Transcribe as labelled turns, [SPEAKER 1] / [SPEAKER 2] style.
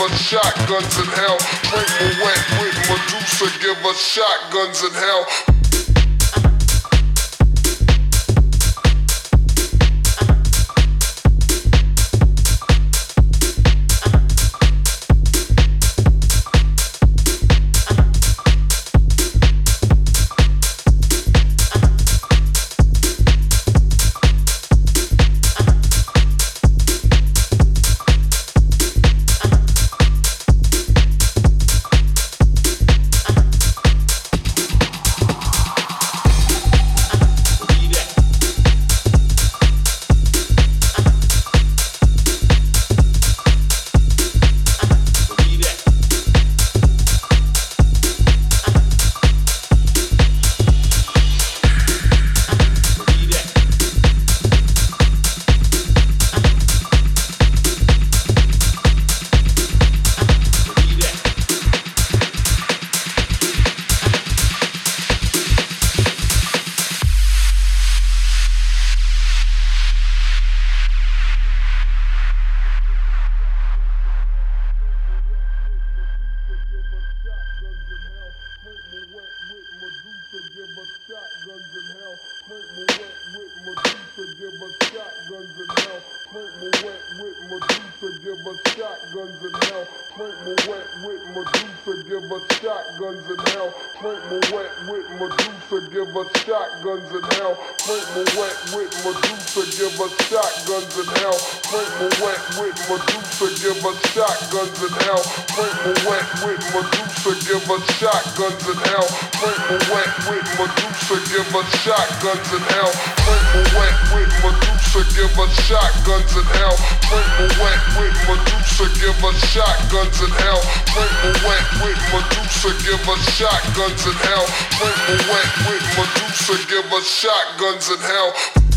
[SPEAKER 1] him a shotguns in hell. Drink my wet with Medusa, give us shotguns in hell. give us shotguns and hell. Frank wet with Medusa, give us shotguns and hell. Frank wet with Medusa, give us shotguns and hell. Frank wet with Medusa, give us shotguns and hell. Frank wet with Medusa, give us shotguns and hell. Frank wet with Medusa, give us shotguns and hell. Frank wet with Medusa. Medusa, give us shotguns in hell. Bring me wet with Medusa, give us shotguns in hell. Bring me wet with Medusa, give us shotguns in hell. Bring me wet with Medusa, give us shotguns in hell.